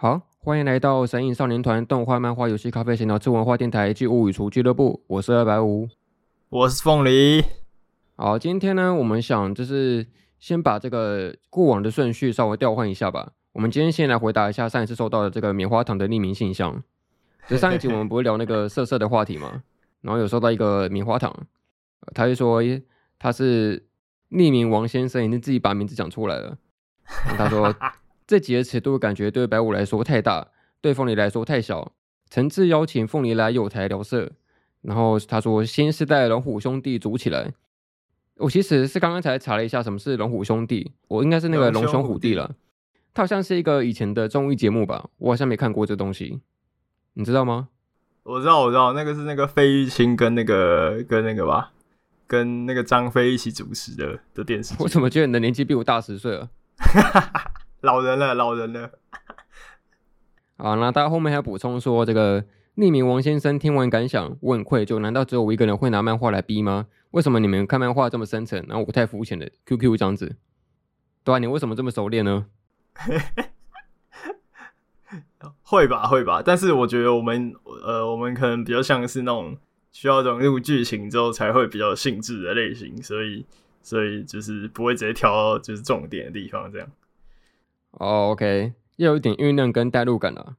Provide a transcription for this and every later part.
好，欢迎来到神影少年团动画、漫画、游戏、咖啡、闲聊之文化电台暨物语厨俱乐部。我是二百五，我是凤梨。好，今天呢，我们想就是先把这个过往的顺序稍微调换一下吧。我们今天先来回答一下上一次收到的这个棉花糖的匿名信箱。就上一集我们不是聊那个色色的话题吗？然后有收到一个棉花糖，他就说他是匿名王先生，已经自己把名字讲出来了。他说。这几个尺度感觉对白五来说太大，对凤梨来说太小。诚挚邀请凤梨来有台聊色，然后他说新时代龙虎兄弟组起来。我其实是刚刚才查了一下什么是龙虎兄弟，我应该是那个龙兄虎弟了。他好像是一个以前的综艺节目吧，我好像没看过这东西，你知道吗？我知道，我知道，那个是那个费玉清跟那个跟那个吧，跟那个张飞一起主持的的电视。我怎么觉得你的年纪比我大十岁啊？老人了，老人了。好，那大家后面还要补充说，这个匿名王先生听完感想，我很愧疚，难道只有我一个人会拿漫画来逼吗？为什么你们看漫画这么深沉，然后我太肤浅了？QQ 这样子，对啊，你为什么这么熟练呢？会吧，会吧。但是我觉得我们，呃，我们可能比较像是那种需要融入剧情之后才会比较兴致的类型，所以，所以就是不会直接挑到就是重点的地方这样。哦、oh，OK，又有一点酝酿跟代入感了，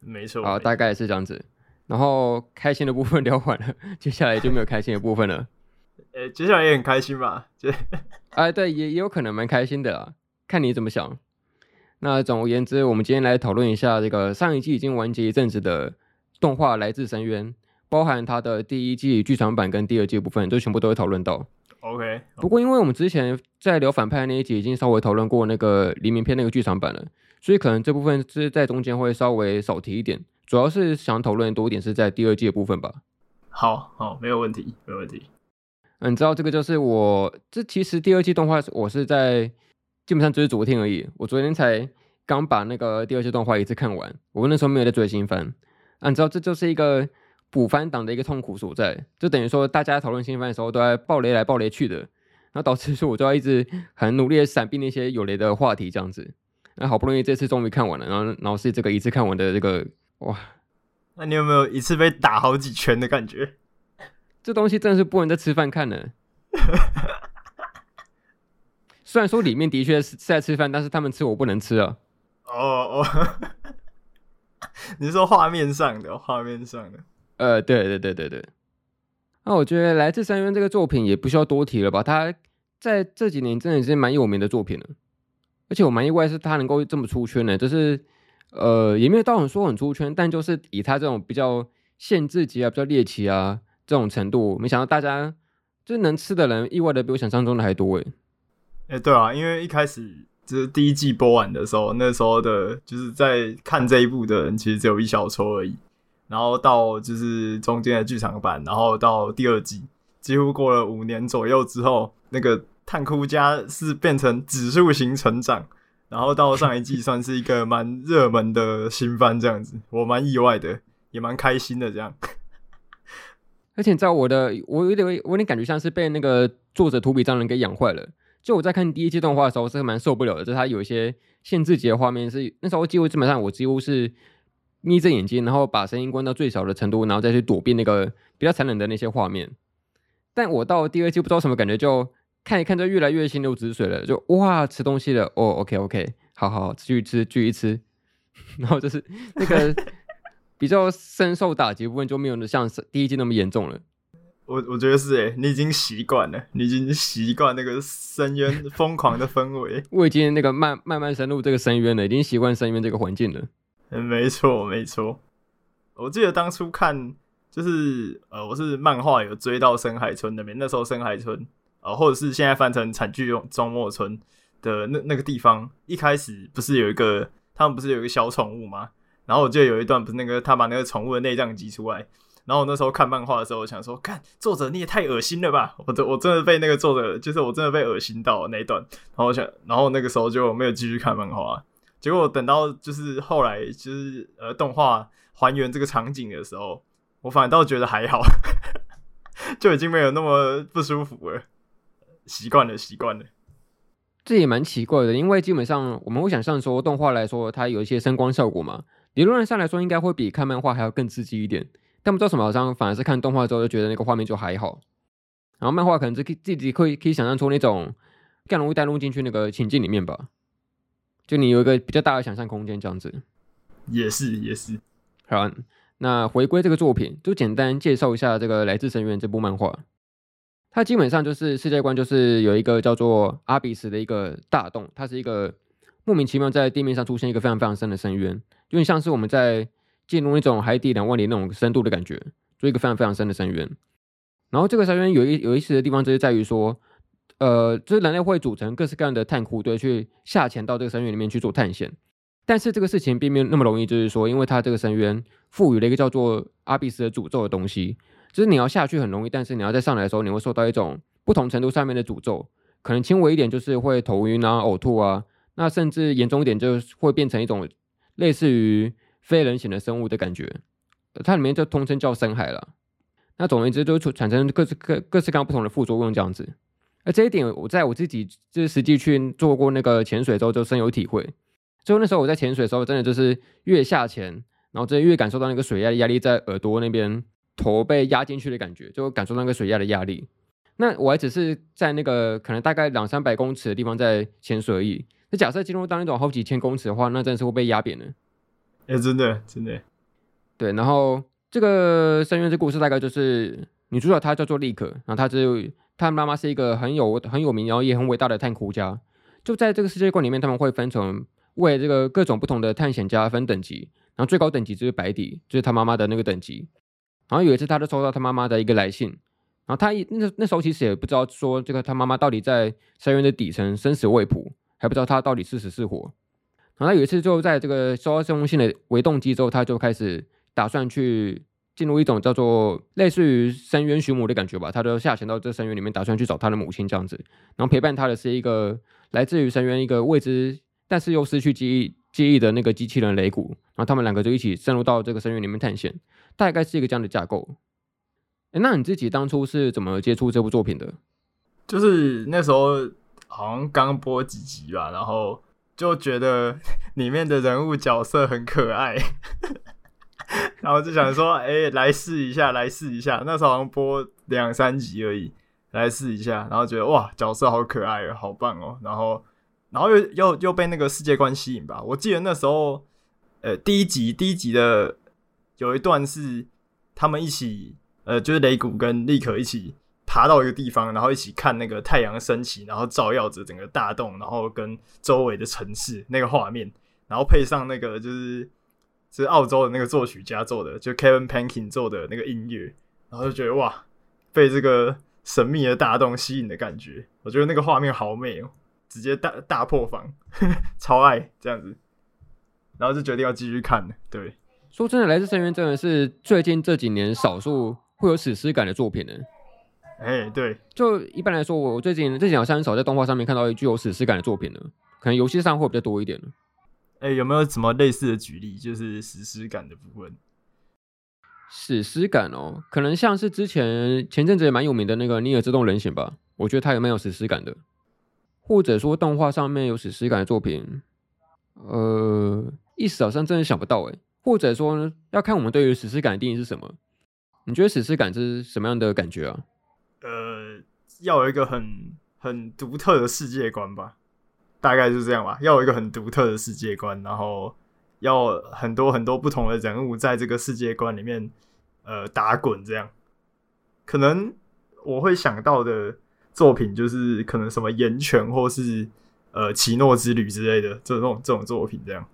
没错。好，大概是这样子。然后开心的部分 聊完了，接下来就没有开心的部分了。呃、欸，接下来也很开心吧？就，哎，对，也也有可能蛮开心的啦，看你怎么想。那总而言之，我们今天来讨论一下这个上一季已经完结一阵子的动画《来自深渊》，包含它的第一季剧场版跟第二季部分，就全部都会讨论到。OK，不过因为我们之前在聊反派那一集已经稍微讨论过那个黎明篇那个剧场版了，所以可能这部分是在中间会稍微少提一点，主要是想讨论多一点是在第二季的部分吧。好好，没有问题，没有问题。嗯，你知道这个就是我这其实第二季动画我是在基本上只是昨天而已，我昨天才刚把那个第二季动画一次看完，我那时候没有在追新番。啊，你知道这就是一个。补番党的一个痛苦所在，就等于说大家讨论新番的时候都在爆雷来爆雷去的，然后导致说我就要一直很努力的闪避那些有雷的话题这样子。那好不容易这次终于看完了，然后然后是这个一次看完的这个哇，那你有没有一次被打好几拳的感觉？这东西真的是不能再吃饭看了。虽然说里面的确是在吃饭，但是他们吃我不能吃啊。哦哦，你是说画面上的，画面上的。呃，对对对对对，那我觉得《来自深渊》这个作品也不需要多提了吧？它在这几年真的是蛮有名的作品了，而且我蛮意外是它能够这么出圈的，就是呃也没有到很说很出圈，但就是以它这种比较限制级啊、比较猎奇啊这种程度，没想到大家就是能吃的人意外的比我想象中的还多诶。哎、对啊，因为一开始就是第一季播完的时候，那时候的就是在看这一部的人其实只有一小撮而已。然后到就是中间的剧场版，然后到第二季，几乎过了五年左右之后，那个炭哭家是变成指数型成长，然后到上一季算是一个蛮热门的新番这样子，我蛮意外的，也蛮开心的这样。而且你知道我的，我有点我有点感觉像是被那个作者土比章人给养坏了。就我在看第一季动画的时候是蛮受不了的，就是他有一些限制级的画面是那时候几乎基本上我几乎是。眯着眼睛，然后把声音关到最小的程度，然后再去躲避那个比较残忍的那些画面。但我到第二季不知道什么感觉，就看一看就越来越心如止水了，就哇吃东西了哦，OK OK，好好继续吃继续吃，然后就是那个 比较深受打击部分就没有像第一季那么严重了。我我觉得是诶，你已经习惯了，你已经习惯那个深渊疯狂的氛围。我已经那个慢慢慢深入这个深渊了，已经习惯深渊这个环境了。嗯，没错没错，我记得当初看就是呃，我是漫画有追到深海村那边，那时候深海村呃，或者是现在翻成惨剧终末村的那那个地方，一开始不是有一个他们不是有一个小宠物吗？然后我记得有一段不是那个他把那个宠物的内脏挤出来，然后我那时候看漫画的时候，我想说，看作者你也太恶心了吧！我真我真的被那个作者，就是我真的被恶心到了那一段，然后我想，然后那个时候就没有继续看漫画。结果等到就是后来就是呃动画还原这个场景的时候，我反倒觉得还好，就已经没有那么不舒服了，习惯了习惯了。这也蛮奇怪的，因为基本上我们会想象说动画来说，它有一些声光效果嘛，理论上来说应该会比看漫画还要更刺激一点。但不知道什么好像反而是看动画之后就觉得那个画面就还好，然后漫画可能自自己可以可以想象出那种更容易带入进去那个情境里面吧，就你有一个比较大的想象空间这样子。也是也是。好，那回归这个作品，就简单介绍一下这个《来自深渊》这部漫画。它基本上就是世界观，就是有一个叫做阿比斯的一个大洞，它是一个莫名其妙在地面上出现一个非常非常深的深渊，有点像是我们在进入那种海底两万里那种深度的感觉，就一个非常非常深的深渊。然后这个深渊有一有意思的地方，就是在于说，呃，就是人类会组成各式各样的探窟队去下潜到这个深渊里面去做探险，但是这个事情并没有那么容易，就是说，因为它这个深渊赋予了一个叫做阿比斯的诅咒的东西。就是你要下去很容易，但是你要再上来的时候，你会受到一种不同程度上面的诅咒，可能轻微一点就是会头晕啊、呕吐啊，那甚至严重一点就会变成一种类似于非人形的生物的感觉。它里面就通称叫深海了。那总而言之，就产生各式各各式各样不同的副作用这样子。而这一点，我在我自己就是实际去做过那个潜水之后，就深有体会。就那时候我在潜水的时候，真的就是越下潜，然后真的越感受到那个水压压力在耳朵那边。头被压进去的感觉，就感受到那个水压的压力。那我还只是在那个可能大概两三百公尺的地方在潜水而已。那假设进入到那种好几千公尺的话，那真的是会被压扁的。哎、欸，真的，真的。对，然后这个深渊这故事大概就是女主角她叫做莉可，然后她就她妈妈是一个很有很有名，然后也很伟大的探窟家。就在这个世界观里面，他们会分成为这个各种不同的探险家分等级，然后最高等级就是白底，就是她妈妈的那个等级。然后有一次，他就收到他妈妈的一个来信，然后他一那那时候其实也不知道说这个他妈妈到底在深渊的底层生死未卜，还不知道他到底是死是活。然后他有一次就在这个收到这封信的为动机之后，他就开始打算去进入一种叫做类似于深渊寻母的感觉吧，他就下潜到这深渊里面，打算去找他的母亲这样子。然后陪伴他的是一个来自于深渊一个未知但是又失去记忆记忆的那个机器人雷古，然后他们两个就一起深入到这个深渊里面探险。大概是一个这样的架构。哎，那你自己当初是怎么接触这部作品的？就是那时候好像刚播几集吧，然后就觉得里面的人物角色很可爱，然后就想说，哎，来试一下，来试一下。那时候好像播两三集而已，来试一下，然后觉得哇，角色好可爱，好棒哦。然后，然后又又又被那个世界观吸引吧。我记得那时候，呃，第一集第一集的。有一段是他们一起，呃，就是雷古跟莉可一起爬到一个地方，然后一起看那个太阳升起，然后照耀着整个大洞，然后跟周围的城市那个画面，然后配上那个就是是澳洲的那个作曲家做的，就 Kevin Pankin 做的那个音乐，然后就觉得哇，被这个神秘的大洞吸引的感觉，我觉得那个画面好美哦，直接大大破防，超爱这样子，然后就决定要继续看了，对。说真的，《来自深渊》真的是最近这几年少数会有史诗感的作品呢。哎、欸，对，就一般来说，我最近这几年好像很少在动画上面看到具有史诗感的作品了，可能游戏上会比较多一点。哎、欸，有没有什么类似的举例，就是史诗感的部分？史诗感哦，可能像是之前前阵子也蛮有名的那个《尼尔：自动人形》吧，我觉得它也蛮有史诗感的，或者说动画上面有史诗感的作品，呃，一时好像真的想不到哎。或者说呢，要看我们对于史诗感的定义是什么？你觉得史诗感是什么样的感觉啊？呃，要有一个很很独特的世界观吧，大概就是这样吧。要有一个很独特的世界观，然后要很多很多不同的人物在这个世界观里面呃打滚，这样。可能我会想到的作品就是可能什么《炎拳》或是呃《奇诺之旅》之类的这种这种作品这样。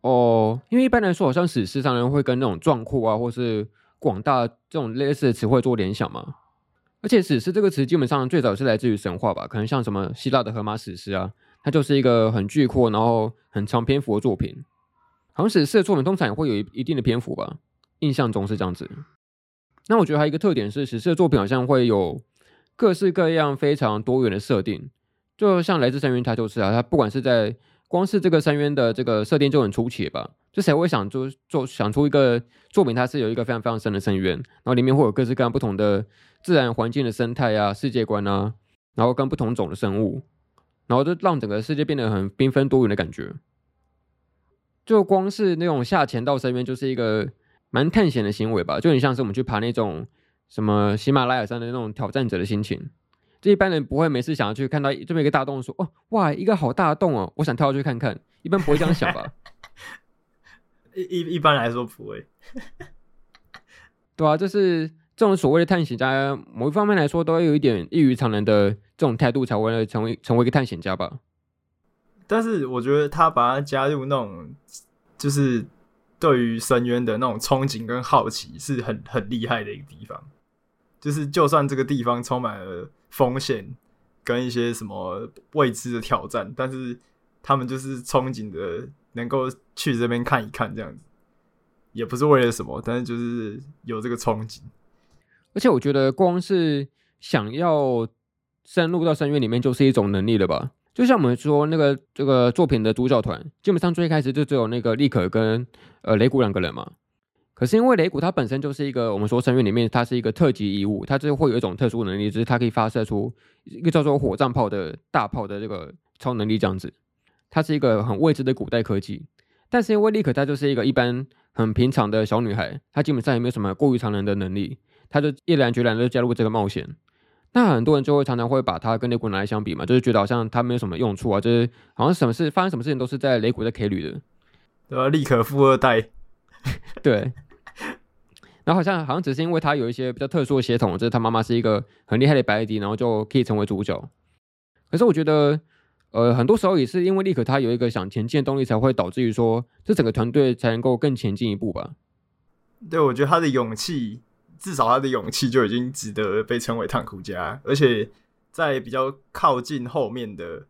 哦，因为一般来说，好像史诗常常会跟那种壮阔啊，或是广大这种类似的词汇做联想嘛。而且史诗这个词基本上最早是来自于神话吧，可能像什么希腊的荷马史诗啊，它就是一个很巨阔，然后很长篇幅的作品。好像史诗的作品通常也会有一一定的篇幅吧，印象中是这样子。那我觉得还有一个特点是，史诗的作品好像会有各式各样非常多元的设定，就像来自深渊，它就是啊，它不管是在光是这个深渊的这个设定就很出奇吧？就谁会想做做想出一个作品，它是有一个非常非常深的深渊，然后里面会有各式各样不同的自然环境的生态啊、世界观啊，然后跟不同种的生物，然后就让整个世界变得很缤纷多元的感觉。就光是那种下潜到深渊，就是一个蛮探险的行为吧，就很像是我们去爬那种什么喜马拉雅山的那种挑战者的心情。这一般人不会没事想要去看到这么一个大洞，说哦哇，一个好大的洞哦，我想跳下去看看。一般不会这样想吧？一一一般来说不会。对啊，就是这种所谓的探险家，某一方面来说，都要有一点异于常人的这种态度，才会成为成为一个探险家吧。但是我觉得他把它加入那种，就是对于深渊的那种憧憬跟好奇，是很很厉害的一个地方。就是就算这个地方充满了风险跟一些什么未知的挑战，但是他们就是憧憬的能够去这边看一看，这样子，也不是为了什么，但是就是有这个憧憬。而且我觉得光是想要深入到深渊里面，就是一种能力了吧。就像我们说那个这个作品的主角团，基本上最开始就只有那个莉可跟呃雷古两个人嘛。可是因为雷古他本身就是一个我们说深渊里面，它是一个特级遗物，它就会有一种特殊能力，就是它可以发射出一个叫做火葬炮的大炮的这个超能力这样子。它是一个很未知的古代科技，但是因为莉可她就是一个一般很平常的小女孩，她基本上也没有什么过于常人的能力，她就毅然决然的加入这个冒险。那很多人就会常常会把他跟雷古拿来相比嘛，就是觉得好像他没有什么用处啊，就是好像什么事发生什么事情都是在雷古在 K 旅的，对吧？立可富二代，对。然后好像好像只是因为他有一些比较特殊的血统，就是他妈妈是一个很厉害的白迪，然后就可以成为主角。可是我觉得，呃，很多时候也是因为立可他有一个想前进的动力，才会导致于说这整个团队才能够更前进一步吧。对，我觉得他的勇气。至少他的勇气就已经值得被称为探苦家，而且在比较靠近后面的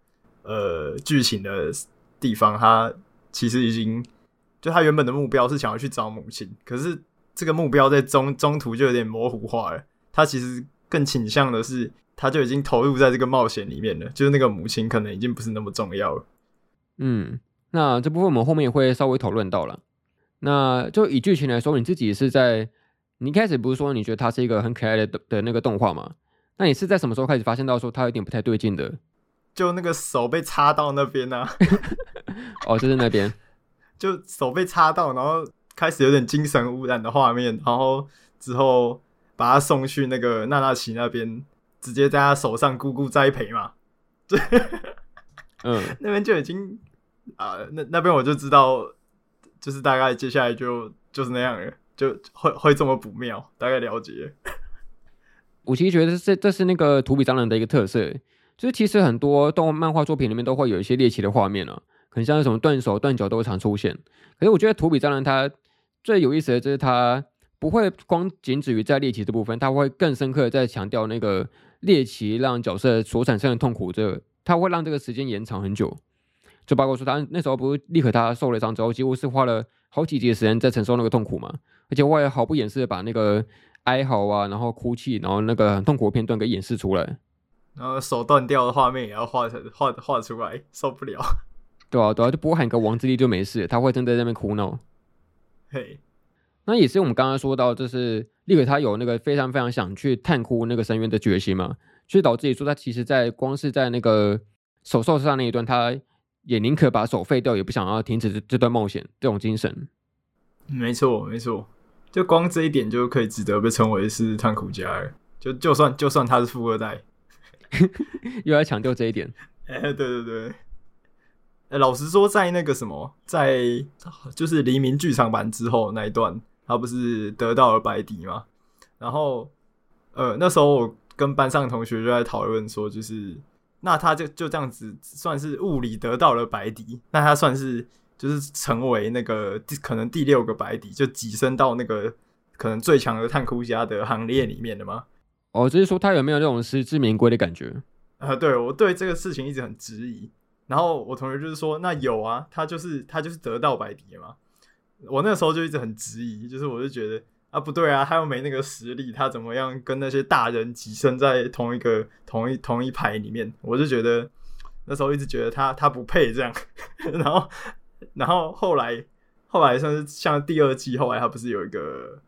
呃剧情的地方，他其实已经就他原本的目标是想要去找母亲，可是这个目标在中中途就有点模糊化了。他其实更倾向的是，他就已经投入在这个冒险里面了，就是那个母亲可能已经不是那么重要了。嗯，那这部分我们后面也会稍微讨论到了。那就以剧情来说，你自己是在。你一开始不是说你觉得它是一个很可爱的的那个动画吗？那你是在什么时候开始发现到说它有点不太对劲的？就那个手被插到那边啊！哦，就是那边，就手被插到，然后开始有点精神污染的画面，然后之后把他送去那个娜娜奇那边，直接在他手上咕咕栽培嘛。对，嗯，那边就已经啊，那那边我就知道，就是大概接下来就就是那样了。就会会这么不妙，大概了解。我其实觉得这这是那个土比蟑人的一个特色，就是其实很多动漫画作品里面都会有一些猎奇的画面啊，可能像那种断手断脚都会常出现。可是我觉得土比蟑人它最有意思的就是它不会光仅止于在猎奇这部分，它会更深刻的在强调那个猎奇让角色所产生的痛苦，这它会让这个时间延长很久。就包括说他那时候不是立刻他受了伤之后，几乎是花了好几集的时间在承受那个痛苦嘛。而且我也毫不掩饰的把那个哀嚎啊，然后哭泣，然后那个很痛苦的片段给演示出来，然后手断掉的画面也要画成画画出来，受不了。对啊，对啊，就不会喊个王之力就没事，他会真的在那边哭闹。嘿，那也是我们刚刚说到，就是立刻他有那个非常非常想去探哭那个深渊的决心嘛，所以导致于说他其实在光是在那个手受伤那一段，他也宁可把手废掉，也不想要停止这这段冒险这种精神。没错，没错，就光这一点就可以值得被称为是探苦家。就就算就算他是富二代，又要强调这一点。哎、欸，对对对。哎、欸，老实说，在那个什么，在就是黎明剧场版之后那一段，他不是得到了白笛吗？然后，呃，那时候我跟班上同学就在讨论说，就是那他就就这样子算是物理得到了白底，那他算是。就是成为那个第可能第六个白底，就跻身到那个可能最强的炭窟家的行列里面的吗？哦，就是说他有没有那种实至名归的感觉？啊，对，我对这个事情一直很质疑。然后我同学就是说，那有啊，他就是他就是得到白底嘛。我那个时候就一直很质疑，就是我就觉得啊，不对啊，他又没那个实力，他怎么样跟那些大人跻身在同一个同一同一排里面？我就觉得那时候一直觉得他他不配这样，然后。然后后来，后来算是像第二季，后来他不是有一个，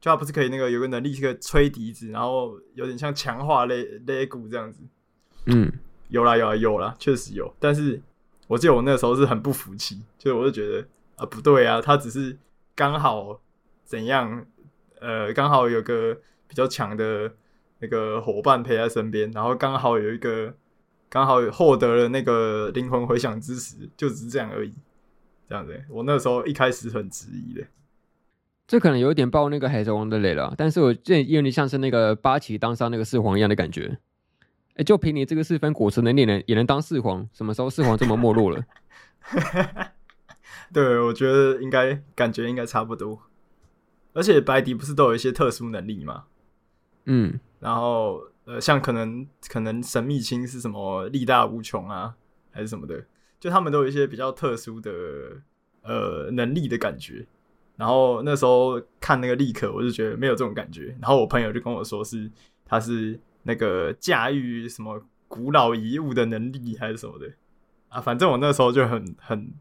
就他不是可以那个有个能力，是个吹笛子，然后有点像强化肋肋骨这样子。嗯，有啦有啦有啦，确实有。但是我记得我那时候是很不服气，就我就觉得啊不对啊，他只是刚好怎样，呃，刚好有个比较强的那个伙伴陪在身边，然后刚好有一个刚好获得了那个灵魂回响之时，就只是这样而已。这样子，我那时候一开始很质疑的。这可能有一点爆那个海贼王的雷了，但是我这有点像是那个八旗当上那个四皇一样的感觉。哎，就凭你这个四分果实能力，能也能当四皇？什么时候四皇这么没落了？对，我觉得应该感觉应该差不多。而且白迪不是都有一些特殊能力吗？嗯，然后呃，像可能可能神秘青是什么力大无穷啊，还是什么的，就他们都有一些比较特殊的呃能力的感觉。然后那时候看那个立可，我就觉得没有这种感觉。然后我朋友就跟我说是他是那个驾驭什么古老遗物的能力还是什么的啊，反正我那时候就很很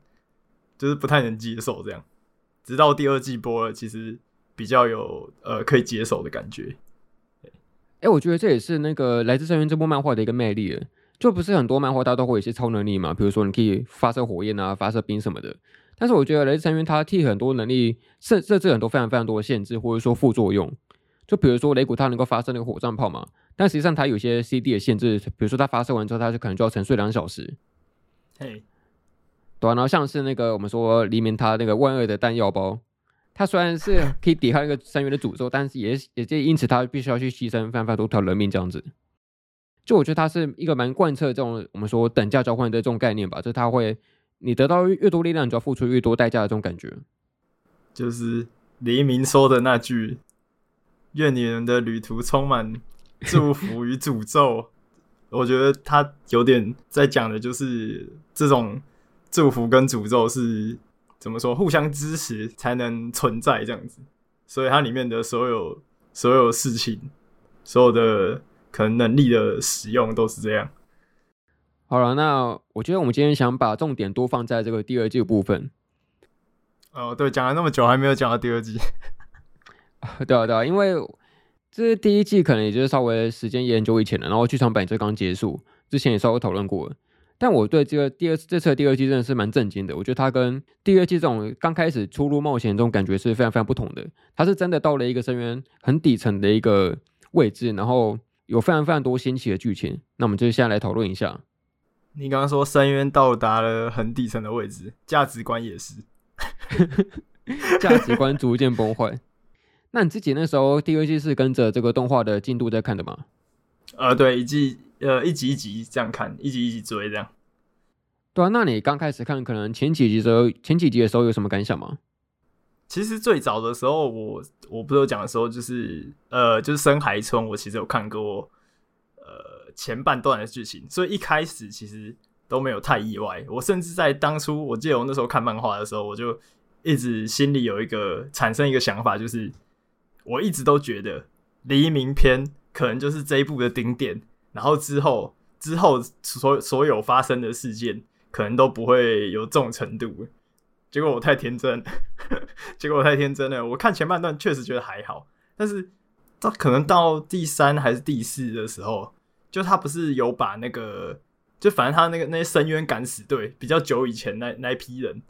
就是不太能接受这样。直到第二季播了，其实比较有呃可以接受的感觉。哎，我觉得这也是那个来自深渊这部漫画的一个魅力了。就不是很多漫画它都会有一些超能力嘛，比如说你可以发射火焰啊，发射冰什么的。但是我觉得来自深渊它替很多能力设设置很多非常非常多的限制，或者说副作用。就比如说雷古他能够发射那个火箭炮嘛，但实际上它有些 CD 的限制，比如说它发射完之后，它就可能就要沉睡两小时。嘿，对啊，然后像是那个我们说黎明他那个万恶的弹药包，他虽然是可以抵抗一个深渊的诅咒，但是也也就因此他必须要去牺牲非常多条人命这样子。就我觉得他是一个蛮贯彻这种我们说等价交换的这种概念吧，就是它会。你得到越多力量，你就要付出越多代价的这种感觉，就是黎明说的那句：“愿你们的旅途充满祝福与诅咒。”我觉得他有点在讲的，就是这种祝福跟诅咒是怎么说，互相支持才能存在这样子。所以它里面的所有所有事情，所有的可能能力的使用都是这样。好了，那我觉得我们今天想把重点多放在这个第二季的部分。哦，对，讲了那么久还没有讲到第二季。对啊，对啊，因为这是第一季，可能也就是稍微时间也很久以前了，然后剧场版这刚结束，之前也稍微讨论过了。但我对这个第二这次的第二季真的是蛮震惊的。我觉得它跟第二季这种刚开始初入冒险这种感觉是非常非常不同的。它是真的到了一个深渊很底层的一个位置，然后有非常非常多新奇的剧情。那我们就现在来讨论一下。你刚刚说深渊到达了很底层的位置，价值观也是，价值观逐渐崩坏。那你自己那时候第二季是跟着这个动画的进度在看的吗？呃，对，一季呃一集一集这样看，一集一集追这样。对啊，那你刚开始看，可能前几集的时候，前几集的时候有什么感想吗？其实最早的时候，我我不是有讲的时候，就是呃，就是深海村，我其实有看过呃。前半段的剧情，所以一开始其实都没有太意外。我甚至在当初，我记得我那时候看漫画的时候，我就一直心里有一个产生一个想法，就是我一直都觉得黎明篇可能就是这一部的顶点，然后之后之后所所有发生的事件可能都不会有这种程度。结果我太天真，结果我太天真了。我看前半段确实觉得还好，但是到可能到第三还是第四的时候。就他不是有把那个，就反正他那个那些深渊敢死队比较久以前那那一批人，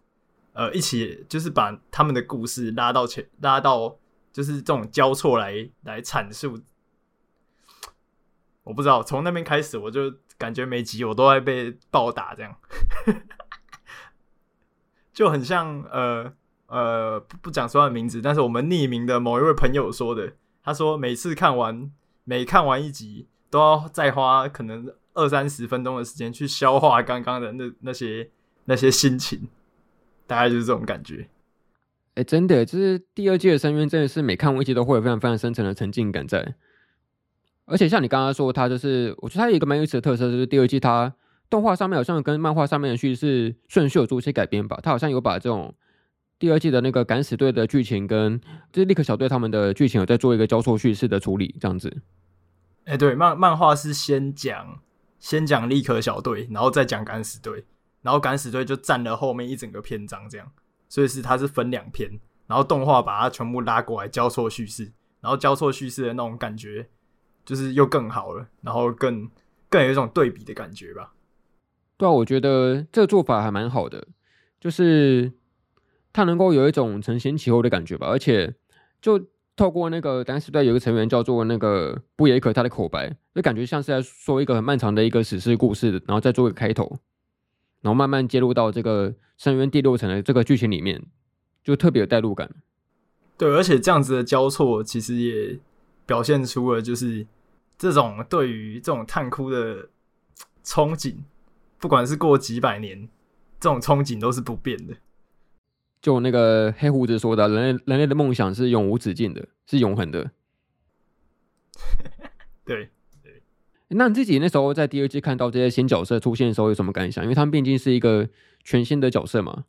呃，一起就是把他们的故事拉到前，拉到就是这种交错来来阐述。我不知道从那边开始，我就感觉每集我都在被暴打，这样 就很像呃呃不不讲说的名字，但是我们匿名的某一位朋友说的，他说每次看完每看完一集。都要再花可能二三十分钟的时间去消化刚刚的那那些那些心情，大概就是这种感觉。哎、真的，就是第二季的深渊真的是每看完一集都会有非常非常深层的沉浸感在。而且像你刚刚说，它就是我觉得它有一个蛮有意思的特色，就是第二季它动画上面好像跟漫画上面的叙事顺序有做一些改编吧。它好像有把这种第二季的那个敢死队的剧情跟就是立刻小队他们的剧情有在做一个交错叙事的处理，这样子。哎、对，漫漫画是先讲先讲立刻小队，然后再讲敢死队，然后敢死队就占了后面一整个篇章，这样，所以是它是分两篇，然后动画把它全部拉过来交错叙事，然后交错叙事的那种感觉就是又更好了，然后更更有一种对比的感觉吧。对啊，我觉得这个做法还蛮好的，就是它能够有一种承先启后的感觉吧，而且就透过那个当时队有一个成员叫做那个布耶可他的口白，就感觉像是在说一个很漫长的一个史诗故事，然后再做一个开头，然后慢慢接入到这个深渊第六层的这个剧情里面，就特别有代入感。对，而且这样子的交错，其实也表现出了就是这种对于这种探窟的憧憬，不管是过几百年，这种憧憬都是不变的。就那个黑胡子说的，人类人类的梦想是永无止境的，是永恒的。对对，那你自己那时候在第二季看到这些新角色出现的时候有什么感想？因为他们毕竟是一个全新的角色嘛。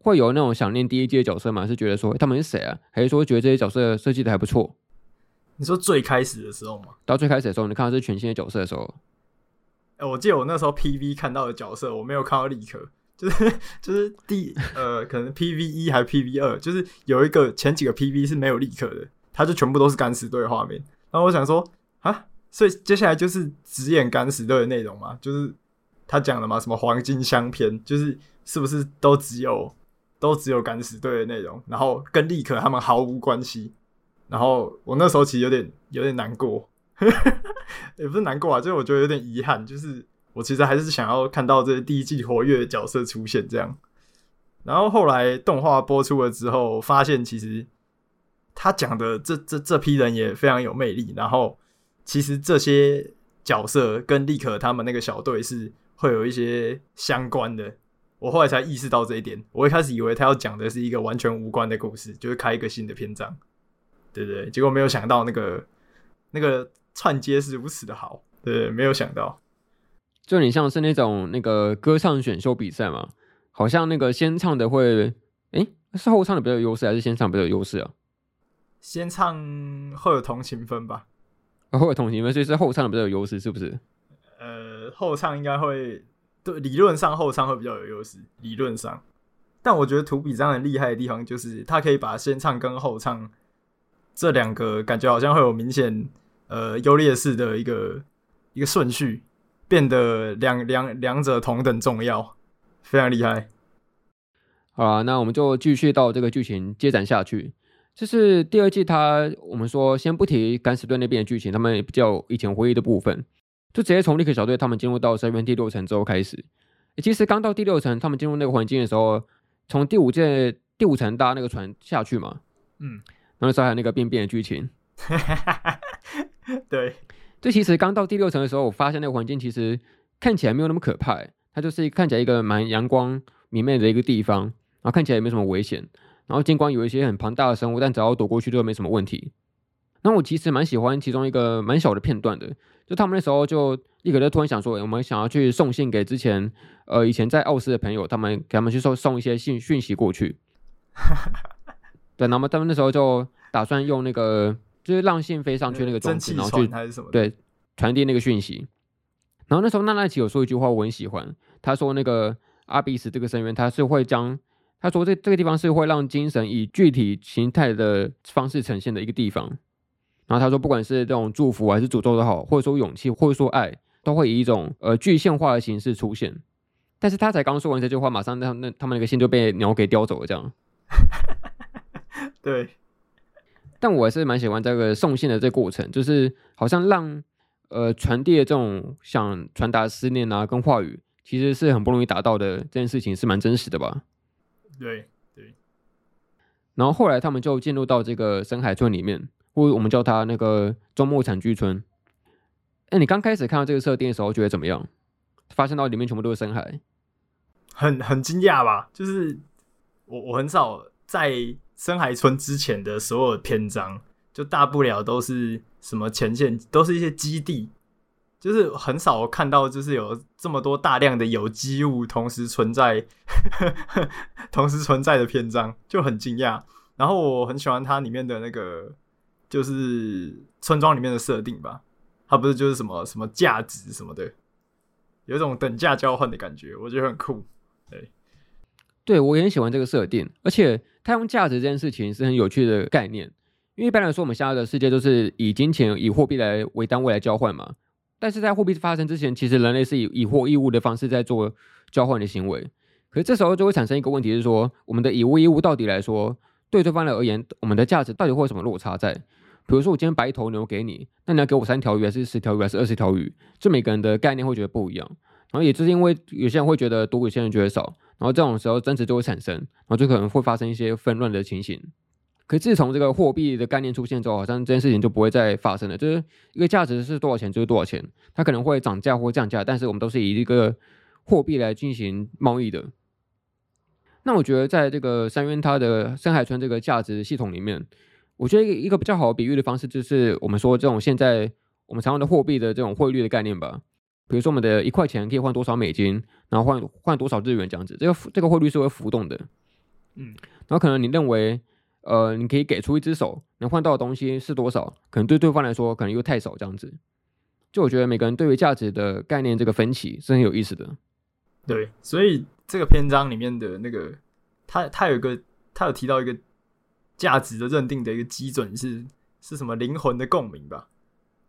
会有那种想念第一季的角色吗？是觉得说他们是谁啊？还是说觉得这些角色设计的还不错？你说最开始的时候吗？到最开始的时候，你看到是全新的角色的时候，哎、欸，我记得我那时候 PV 看到的角色，我没有看到立刻，就是就是第呃，可能 PV 一还是 PV 二，就是有一个前几个 PV 是没有立刻的，它就全部都是敢死队的画面。然后我想说啊，所以接下来就是只演敢死队的内容嘛？就是他讲的嘛，什么黄金相片，就是是不是都只有？都只有敢死队的内容，然后跟立刻他们毫无关系。然后我那时候其实有点有点难过，也不是难过啊，就是我觉得有点遗憾，就是我其实还是想要看到这第一季活跃的角色出现这样。然后后来动画播出了之后，发现其实他讲的这这这批人也非常有魅力。然后其实这些角色跟立可他们那个小队是会有一些相关的。我后来才意识到这一点。我一开始以为他要讲的是一个完全无关的故事，就是开一个新的篇章，对不对？结果没有想到那个那个串接是如此的好，对对？没有想到，就你像是那种那个歌唱选秀比赛嘛，好像那个先唱的会，哎，是后唱的比较有优势，还是先唱比较有优势啊？先唱会有同情分吧？会有同情分，所以是后唱的比较有优势，是不是？呃，后唱应该会。对，理论上后唱会比较有优势，理论上。但我觉得图比这样很厉害的地方，就是他可以把先唱跟后唱这两个感觉好像会有明显呃优劣势的一个一个顺序，变得两两两者同等重要，非常厉害。好啊，那我们就继续到这个剧情接展下去。就是第二季，它我们说先不提敢死队那边的剧情，他们比较以前回忆的部分。就直接从立刻小队他们进入到深渊第六层之后开始。其实刚到第六层，他们进入那个环境的时候，从第五届第五层搭那个船下去嘛，嗯，然后那时候还有那个便便的剧情。对，这其实刚到第六层的时候，我发现那个环境其实看起来没有那么可怕，它就是看起来一个蛮阳光明媚的一个地方，然后看起来也没什么危险，然后尽管有一些很庞大的生物，但只要躲过去就没什么问题。那我其实蛮喜欢其中一个蛮小的片段的。就他们那时候就立刻就突然想说，欸，我们想要去送信给之前呃以前在奥斯的朋友，他们给他们去送送一些信讯息过去。对，那么他们那时候就打算用那个就是让信飞上去那个装置，然后去对传递那个讯息。然后那时候娜娜奇有说一句话，我很喜欢，他说那个阿比斯这个深渊，他是会将他说这这个地方是会让精神以具体形态的方式呈现的一个地方。然后他说，不管是这种祝福还是诅咒都好，或者说勇气，或者说爱，都会以一种呃具象化的形式出现。但是他才刚说完这句话，马上那那他们那个信就被鸟给叼走了，这样。对。但我还是蛮喜欢这个送信的这个过程，就是好像让呃传递的这种想传达思念啊跟话语，其实是很不容易达到的。这件事情是蛮真实的吧？对对。然后后来他们就进入到这个深海村里面。或我们叫它那个周末产居村。哎，你刚开始看到这个设定的时候，觉得怎么样？发现到里面全部都是深海，很很惊讶吧？就是我我很少在深海村之前的所有篇章，就大不了都是什么前线，都是一些基地，就是很少看到就是有这么多大量的有机物同时存在，同时存在的篇章，就很惊讶。然后我很喜欢它里面的那个。就是村庄里面的设定吧，它不是就是什么什么价值什么的，有一种等价交换的感觉，我觉得很酷。对，对我也很喜欢这个设定，而且它用价值这件事情是很有趣的概念。因为一般来说，我们现在的世界都是以金钱、以货币来为单位来交换嘛。但是在货币发生之前，其实人类是以以货易物的方式在做交换的行为。可是这时候就会产生一个问题，是说我们的以物易物到底来说，对对方来而言，我们的价值到底会有什么落差在？比如说我今天把一头牛给你，那你要给我三条鱼，还是十条鱼，还是二十条鱼？这每个人的概念会觉得不一样。然后也就是因为有些人会觉得多，有些人觉得少，然后这种时候争执就会产生，然后就可能会发生一些纷乱的情形。可自从这个货币的概念出现之后，好像这件事情就不会再发生了。就是一个价值是多少钱就是多少钱，它可能会涨价或降价，但是我们都是以一个货币来进行贸易的。那我觉得在这个三渊它的深海村这个价值系统里面，我觉得一个一个比较好的比喻的方式就是我们说这种现在我们常用的货币的这种汇率的概念吧。比如说，我们的一块钱可以换多少美金，然后换换多少日元这样子，这个这个汇率是会浮动的，嗯，然后可能你认为，呃，你可以给出一只手，能换到的东西是多少？可能对对方来说，可能又太少这样子。就我觉得每个人对于价值的概念这个分歧是很有意思的。对，所以这个篇章里面的那个，他他有一个，他有提到一个价值的认定的一个基准是是什么？灵魂的共鸣吧，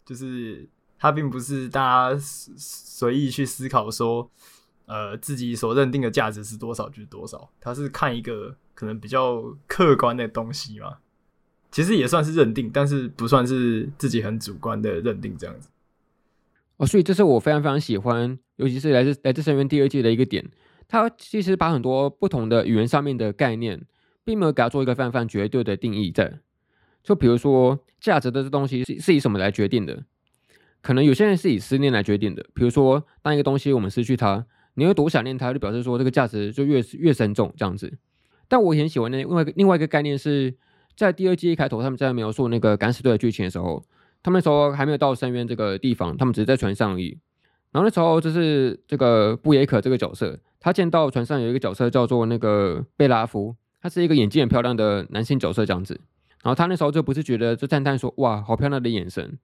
就是。它并不是大家随意去思考说，呃，自己所认定的价值是多少就是多少。它是看一个可能比较客观的东西嘛，其实也算是认定，但是不算是自己很主观的认定这样子。哦，所以这是我非常非常喜欢，尤其是来自来自深渊第二季的一个点。它其实把很多不同的语言上面的概念，并没有给它做一个非常非常绝对的定义在。就比如说，价值的这东西是是以什么来决定的？可能有些人是以思念来决定的，比如说，当一个东西我们失去它，你会多想念它，就表示说这个价值就越越深重这样子。但我很喜欢那另外另外一个概念是在第二季一开头，他们在描述那个敢死队的剧情的时候，他们那时候还没有到深渊这个地方，他们只是在船上而已。然后那时候就是这个布耶可这个角色，他见到船上有一个角色叫做那个贝拉夫，他是一个眼睛很漂亮的男性角色这样子。然后他那时候就不是觉得就赞叹说哇，好漂亮的眼神。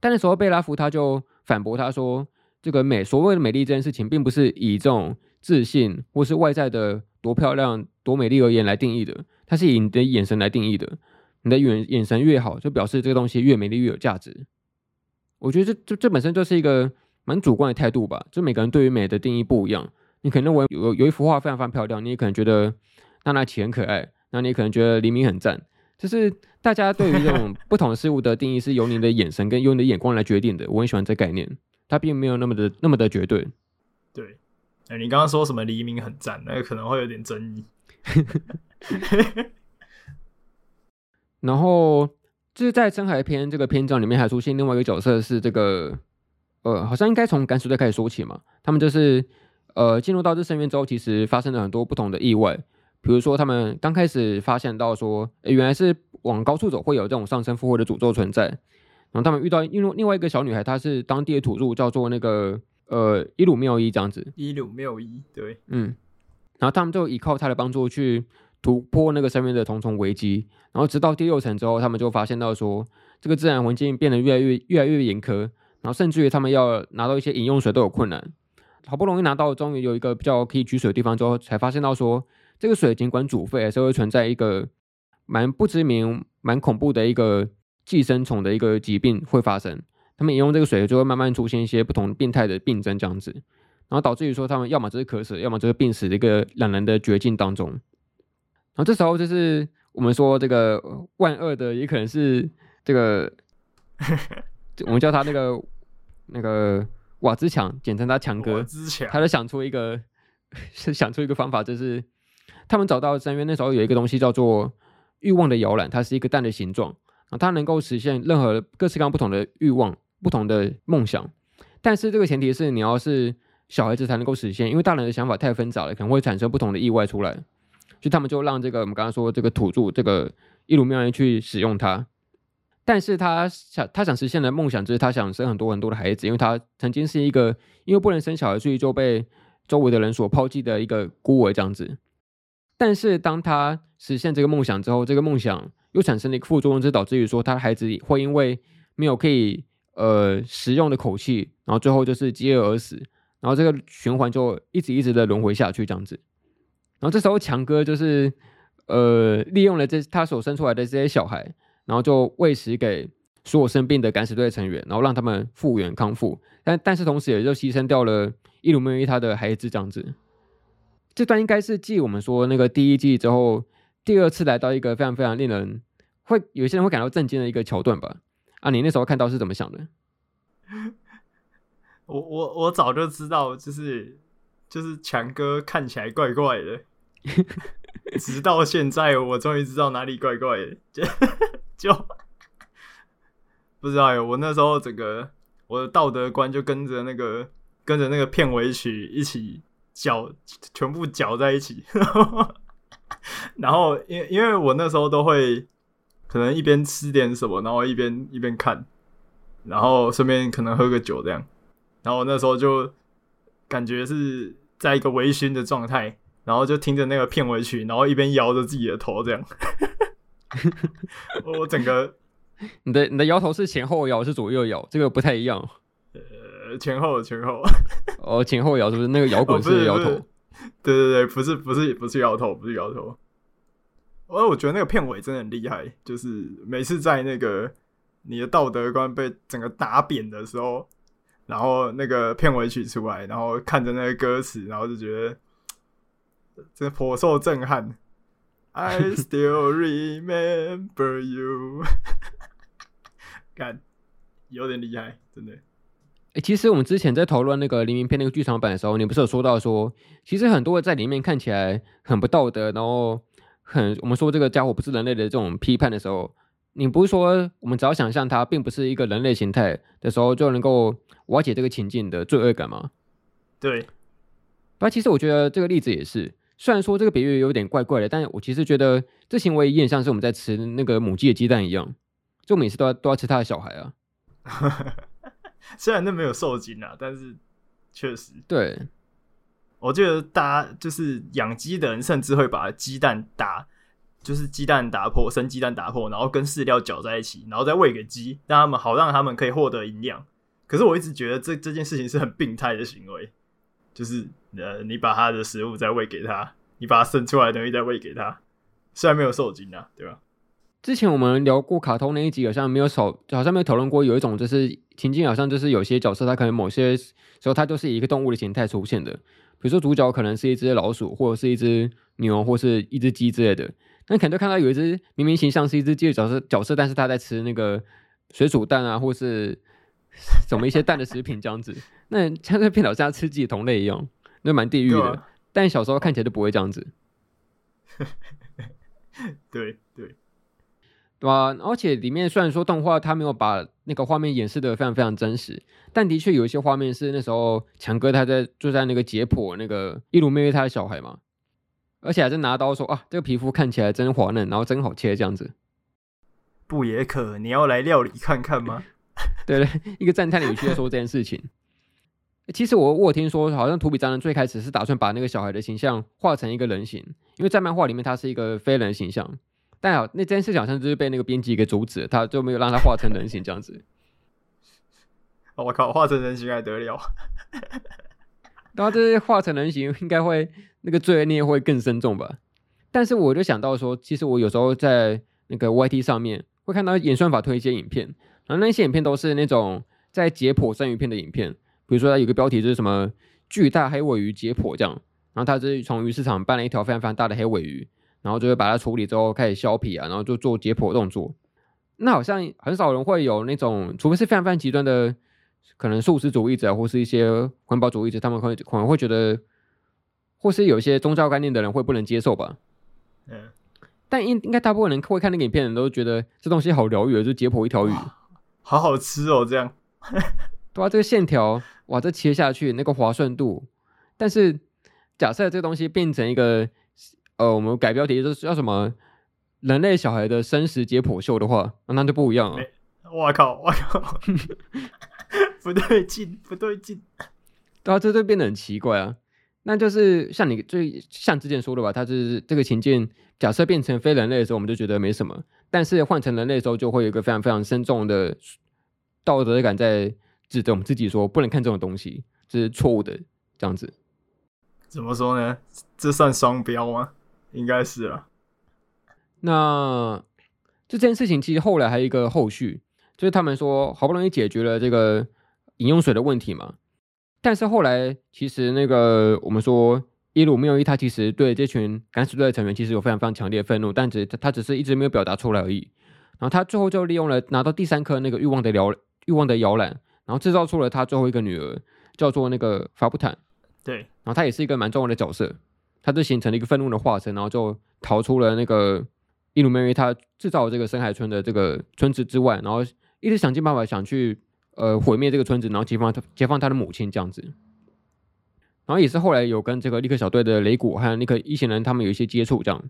但那时候，贝拉福他就反驳他说：“这个美，所谓的美丽这件事情，并不是以这种自信或是外在的多漂亮、多美丽而言来定义的，它是以你的眼神来定义的。你的眼眼神越好，就表示这个东西越美丽、越有价值。我觉得这这这本身就是一个蛮主观的态度吧。就每个人对于美的定义不一样。你可能认为有有一幅画非常非常漂亮，你也可能觉得娜娜奇很可爱，那你可能觉得黎明很赞。”就是大家对于这种不同的事物的定义是由你的眼神跟由你的眼光来决定的。我很喜欢这概念，它并没有那么的那么的绝对。对，哎，你刚刚说什么黎明很赞，那个可能会有点争议。然后就是在深海篇这个篇章里面还出现另外一个角色是这个，呃，好像应该从敢死队开始说起嘛。他们就是呃进入到这深渊之后，其实发生了很多不同的意外。比如说，他们刚开始发现到说，诶，原来是往高处走会有这种上升复活的诅咒存在。然后他们遇到另另外一个小女孩，她是当地的土著，叫做那个呃伊鲁缪伊这样子。伊鲁缪伊，对，嗯。然后他们就依靠她的帮助去突破那个上面的重重危机。然后直到第六层之后，他们就发现到说，这个自然环境变得越来越越来越严苛，然后甚至于他们要拿到一些饮用水都有困难。好不容易拿到，终于有一个比较可以取水的地方之后，才发现到说。这个水尽管煮沸，还是会存在一个蛮不知名、蛮恐怖的一个寄生虫的一个疾病会发生。他们饮用这个水，就会慢慢出现一些不同病态的病症，这样子，然后导致于说他们要么就是渴死，要么就是病死的一个两人的绝境当中。然后这时候就是我们说这个万恶的，也可能是这个 我们叫他那个那个瓦兹强，简称他强哥，他就想出一个是 想出一个方法，就是。他们找到深渊那时候有一个东西叫做欲望的摇篮，它是一个蛋的形状啊，它能够实现任何各式各样不同的欲望、不同的梦想。但是这个前提是你要是小孩子才能够实现，因为大人的想法太纷杂了，可能会产生不同的意外出来。所以他们就让这个我们刚刚说这个土著这个伊鲁缪伊去使用它，但是他想他想实现的梦想就是他想生很多很多的孩子，因为他曾经是一个因为不能生小孩，所以就被周围的人所抛弃的一个孤儿这样子。但是当他实现这个梦想之后，这个梦想又产生了一个副作用，就导致于说他的孩子会因为没有可以呃食用的口气，然后最后就是饥饿而死，然后这个循环就一直一直的轮回下去这样子。然后这时候强哥就是呃利用了这他所生出来的这些小孩，然后就喂食给所有生病的敢死队成员，然后让他们复原康复，但但是同时也就牺牲掉了伊鲁梅伊他的孩子这样子。这段应该是继我们说那个第一季之后，第二次来到一个非常非常令人会有些人会感到震惊的一个桥段吧？啊，你那时候看到是怎么想的？我我我早就知道，就是就是强哥看起来怪怪的，直到现在我终于知道哪里怪怪的，就就不知道哟。我那时候整个我的道德观就跟着那个跟着那个片尾曲一起搅，全部搅在一起。然后因因为我那时候都会可能一边吃点什么，然后一边一边看，然后顺便可能喝个酒这样。然后那时候就感觉是在一个微醺的状态，然后就听着那个片尾曲，然后一边摇着自己的头，这样。我整个，你的你的摇头是前后摇，是左右摇，这个不太一样。呃，前后前后。哦，前后摇是不是那个摇滚式的摇头？哦，对对对，不是不是不是摇头，不是摇头。我我觉得那个片尾真的很厉害，就是每次在那个你的道德观被整个打扁的时候。然后那个片尾曲出来，然后看着那个歌词，然后就觉得这颇受震撼。I still remember you，干，有点厉害，真的。哎，其实我们之前在讨论那个黎明片那个剧场版的时候，你不是有说到说，其实很多在里面看起来很不道德，然后很我们说这个家伙不是人类的这种批判的时候，你不是说我们只要想象它并不是一个人类形态的时候，就能够。瓦解这个情境的罪恶感吗？对，但其实我觉得这个例子也是，虽然说这个比喻有点怪怪的，但我其实觉得这行为有点像是我们在吃那个母鸡的鸡蛋一样，就每次都要都要吃它的小孩啊。虽然那没有受精啊，但是确实，对，我觉得大家就是养鸡的人，甚至会把鸡蛋打，就是鸡蛋打破，生鸡蛋打破，然后跟饲料搅在一起，然后再喂给鸡，让他们好让他们可以获得营养。可是我一直觉得这这件事情是很病态的行为，就是呃，你把它的食物再喂给它，你把它生出来的东西再喂给它，虽然没有受精啊，对吧？之前我们聊过卡通那一集，好像没有少，好像没有讨论过有一种就是情境，好像就是有些角色他可能某些时候他就是以一个动物的形态出现的，比如说主角可能是一只老鼠，或者是一只牛，或是一只鸡之类的。那可能就看到有一只明明形象是一只鸡的角色角色，但是他在吃那个水煮蛋啊，或是。什么一些蛋的食品这样子，那像在片头像吃自己同类一样，那蛮地狱的。啊、但小时候看起来就不会这样子。对对吧啊，而且里面虽然说动画它没有把那个画面演示的非常非常真实，但的确有一些画面是那时候强哥他在就在那个解剖那个一鲁妹妹他的小孩嘛，而且还在拿刀说啊，这个皮肤看起来真滑嫩，然后真好切这样子。不也可，你要来料理看看吗？对 对，一个赞叹的语气在说这件事情。其实我我听说，好像土比章人最开始是打算把那个小孩的形象画成一个人形，因为在漫画里面他是一个非人形象。但好，那这件事情好像就是被那个编辑给阻止，他就没有让他化成人形这样子。我靠，化成人形还得了？然后这些化成人形，应该会那个罪孽会更深重吧？但是我就想到说，其实我有时候在那个 YT 上面会看到演算法推一些影片。然后那些影片都是那种在解剖生鱼片的影片，比如说它有个标题就是什么巨大黑尾鱼解剖这样，然后他就是从鱼市场搬了一条非常非常大的黑尾鱼，然后就会把它处理之后开始削皮啊，然后就做解剖动作。那好像很少人会有那种，除非是非常非常极端的，可能素食主义者或是一些环保主义者，他们会可能会觉得，或是有一些宗教概念的人会不能接受吧。嗯，但应应该大部分人会看那个影片的人都觉得这东西好疗愈，就解剖一条鱼。好好吃哦，这样，对啊，这个线条，哇，这切下去那个滑顺度，但是假设这个东西变成一个，呃，我们改标题就是叫什么人类小孩的生死解剖秀的话，那就不一样了。我靠，我靠，不对劲，不对劲，对啊，这就变得很奇怪啊。那就是像你最像之前说的吧，它是这个情境，假设变成非人类的时候，我们就觉得没什么。但是换成人类的时候，就会有一个非常非常深重的道德感在指责我们自己，说不能看这种东西，这是错误的，这样子。怎么说呢？这算双标吗？应该是啊。那这件事情其实后来还有一个后续，就是他们说好不容易解决了这个饮用水的问题嘛，但是后来其实那个我们说耶鲁缪伊他其实对这群敢死队的成员其实有非常非常强烈的愤怒，但只他只是一直没有表达出来而已。然后他最后就利用了拿到第三颗那个欲望的摇欲望的摇篮，然后制造出了他最后一个女儿，叫做那个法布坦。对，然后他也是一个蛮重要的角色，他就形成了一个愤怒的化身，然后就逃出了那个伊鲁梅瑞他制造这个深海村的这个村子之外，然后一直想尽办法想去呃毁灭这个村子，然后解放他解放他的母亲这样子。然后也是后来有跟这个立刻小队的雷古还有那个一行人他们有一些接触这样。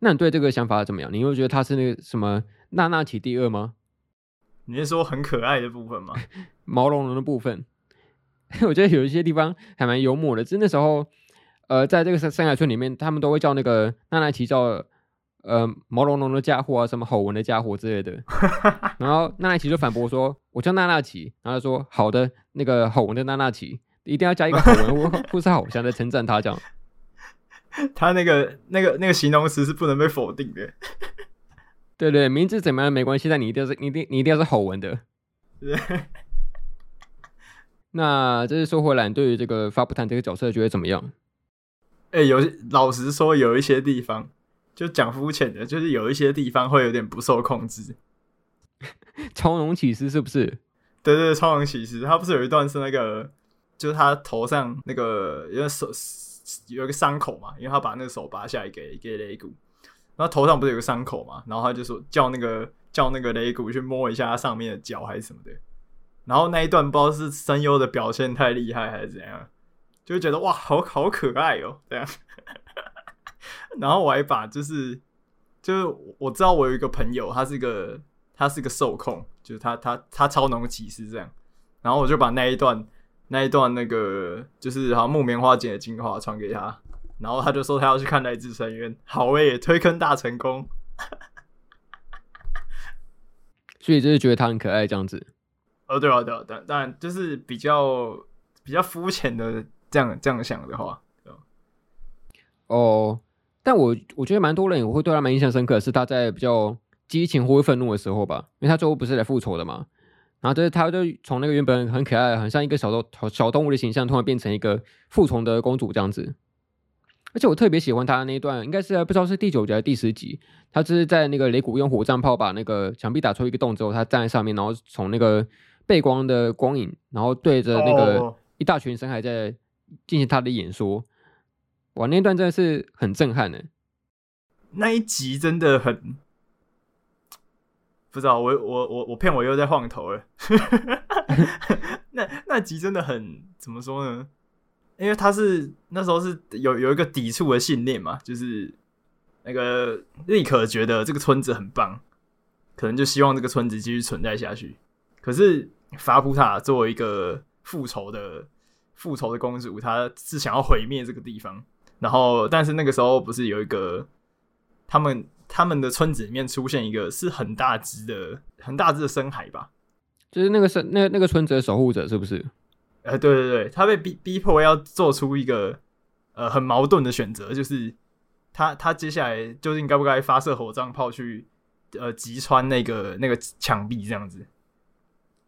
那你对这个想法怎么样？你会觉得他是那个什么娜娜奇第二吗？你是说很可爱的部分吗？毛茸茸的部分，我觉得有一些地方还蛮幽默的。就是那时候，呃，在这个山山海村里面，他们都会叫那个娜娜奇叫呃毛茸茸的家伙啊，什么好闻的家伙之类的。然后娜娜奇就反驳说：“我叫娜娜奇。”然后他说：“好的，那个好闻的娜娜奇，一定要加一个好闻或或是好像在称赞他这样。”他那个、那个、那个形容词是不能被否定的。对对，名字怎么样没关系，但你一定要是，你一定你一定要是好闻的。对。那这是说回来，你对于这个发布坦这个角色觉得怎么样？哎、欸，有老实说，有一些地方就讲肤浅的，就是有一些地方会有点不受控制。超龙骑士是不是？对，对对，超龙骑士，他不是有一段是那个，就是他头上那个因为手。有一个伤口嘛，因为他把那个手拔下来给给雷古，然后头上不是有个伤口嘛，然后他就说叫那个叫那个雷古去摸一下他上面的脚还是什么的，然后那一段不知道是声优的表现太厉害还是怎样，就会觉得哇，好好可爱哦、喔，这样。然后我还把就是就是我知道我有一个朋友，他是个他是个受控，就是他他他超能骑士这样，然后我就把那一段。那一段那个就是好像木棉花姐的精华传给他，然后他就说他要去看《来自深渊》，好诶，推坑大成功，所以就是觉得他很可爱这样子。哦，对啊，对啊，当当然就是比较比较肤浅的这样这样想的话，哦，但我我觉得蛮多人我会对他蛮印象深刻，是他在比较激情或愤怒的时候吧，因为他最后不是来复仇的嘛。然后就是，他就从那个原本很可爱、很像一个小动小动物的形象，突然变成一个复仇的公主这样子。而且我特别喜欢他那一段，应该是不知道是第九集还是第十集，他就是在那个雷古用火战炮把那个墙壁打出一个洞之后，他站在上面，然后从那个背光的光影，然后对着那个一大群深海在进行他的演说。哇，那段真的是很震撼的。那一集真的很。不知道我我我我骗我又在晃头了，那那集真的很怎么说呢？因为他是那时候是有有一个抵触的信念嘛，就是那个立可觉得这个村子很棒，可能就希望这个村子继续存在下去。可是法普塔作为一个复仇的复仇的公主，她是想要毁灭这个地方。然后，但是那个时候不是有一个他们。他们的村子里面出现一个是很大只的、很大只的深海吧，就是那个是那那个村子的守护者，是不是？呃，对对对，他被逼逼迫要做出一个呃很矛盾的选择，就是他他接下来究竟该不该发射火葬炮去呃击穿那个那个墙壁这样子？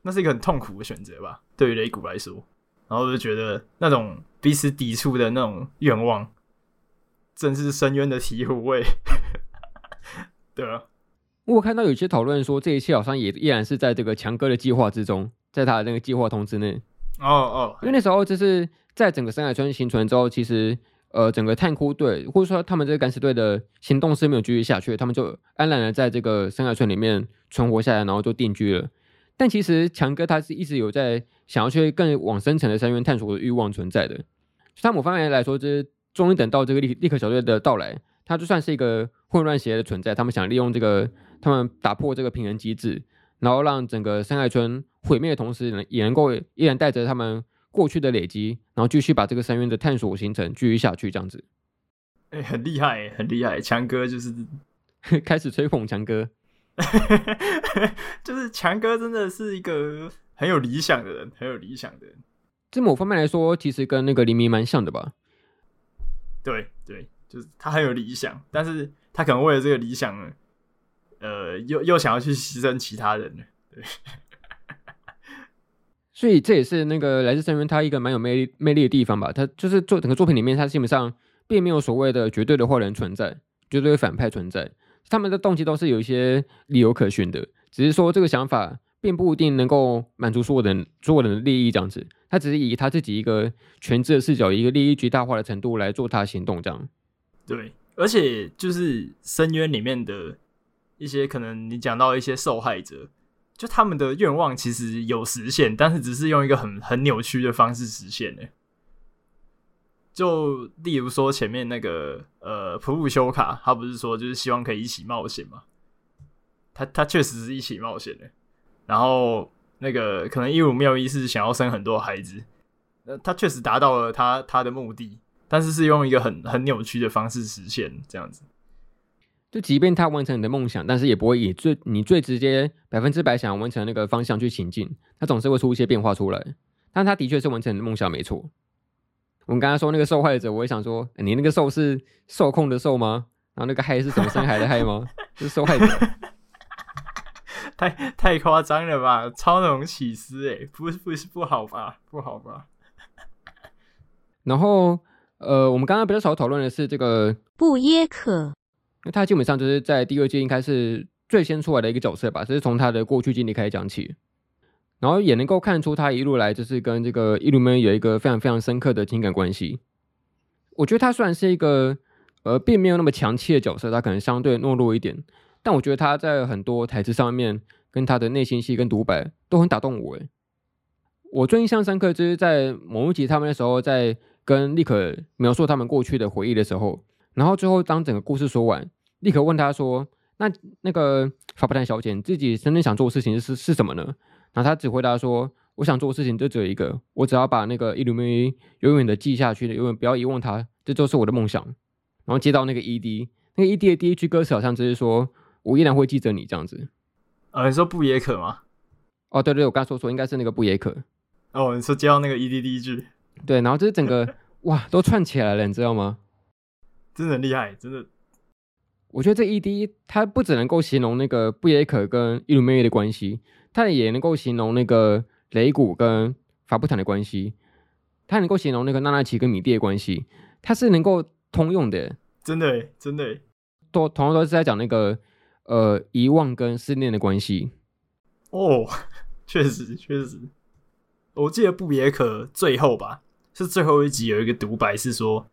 那是一个很痛苦的选择吧，对于雷古来说。然后就觉得那种彼此抵触的那种愿望，真是深渊的醍醐味。对啊，我看到有些讨论说，这一切好像也依然是在这个强哥的计划之中，在他的那个计划通知内。哦哦，因为那时候就是在整个深海村形成之后，其实呃，整个探窟队或者说他们这个敢死队的行动是没有继续下去，他们就安然的在这个深海村里面存活下来，然后就定居了。但其实强哥他是一直有在想要去更往深层的深渊探索的欲望存在的。从某方面来说，就是终于等到这个立立刻小队的到来。他就算是一个混乱邪的存在，他们想利用这个，他们打破这个平衡机制，然后让整个深海村毁灭的同时，呢，也能够依然带着他们过去的累积，然后继续把这个深渊的探索行程继续下去，这样子。哎、欸，很厉害，很厉害，强哥就是 开始吹捧强哥，就是强哥真的是一个很有理想的人，很有理想的人。这某方面来说，其实跟那个黎明蛮像的吧？对对。就是他很有理想，但是他可能为了这个理想，呃，又又想要去牺牲其他人，对，所以这也是那个来自深渊他一个蛮有魅力魅力的地方吧。他就是做整个作品里面，他基本上并没有所谓的绝对的坏人存在，绝对的反派存在。他们的动机都是有一些理由可循的，只是说这个想法并不一定能够满足所有人所有人的利益这样子。他只是以他自己一个全知的视角，一个利益极大化的程度来做他的行动这样。对，而且就是深渊里面的一些可能你讲到一些受害者，就他们的愿望其实有实现，但是只是用一个很很扭曲的方式实现的。就例如说前面那个呃普鲁修卡，他不是说就是希望可以一起冒险嘛？他他确实是一起冒险的。然后那个可能伊鲁缪伊是想要生很多孩子，那他确实达到了他他的目的，但是是用一个很很扭曲的方式实现这样子。就即便他完成你的梦想，但是也不会以最你最直接百分之百想要完成那个方向去前进，他总是会出一些变化出来。但他的确是完成你的梦想没错。我们刚才说那个受害者，我也想说，你那个受是受控的受吗？然后那个害是什么生孩的害吗？是受害者，太太夸张了吧？超能起司哎，不是不是不好吧？不好吧？然后呃，我们刚刚比较少讨论的是这个布耶克，因为他基本上就是在第二季应该是最先出来的一个角色吧，这是从他的过去经历开始讲起。然后也能够看出他一路来就是跟这个伊鲁梅有一个非常非常深刻的情感关系。我觉得他虽然是一个呃并没有那么强气的角色，他可能相对懦弱一点，但我觉得他在很多台词上面跟他的内心戏跟独白都很打动我。诶，我最印象深刻就是在某一集他们那时候在跟莉可描述他们过去的回忆的时候，然后最后当整个故事说完，莉可问他说：“那那个法布坦小姐，你自己真正想做的事情是是什么呢？”然后他只回答说：“我想做的事情就只有一个，我只要把那个伊鲁梅永远的记下去，永远不要遗忘它，这就是我的梦想。”然后接到那个 ED，那个 ED 的第一句歌词好像就是说：“我依然会记着你这样子。”哦，你说不也可吗？哦，对对，我刚说说应该是那个不也可。哦，你说接到那个 ED 第一句，对，然后这是整个 哇都串起来了，你知道吗？真的很厉害，真的。我觉得这 ED 它不只能够形容那个布耶可跟伊鲁梅的关系。它也能够形容那个雷古跟法布坦的关系，它能够形容那个娜娜奇跟米蒂的关系，它是能够通用的，真的，真的，都同样都是在讲那个呃遗忘跟思念的关系。哦，确实确实，我记得布耶可最后吧，是最后一集有一个独白是说，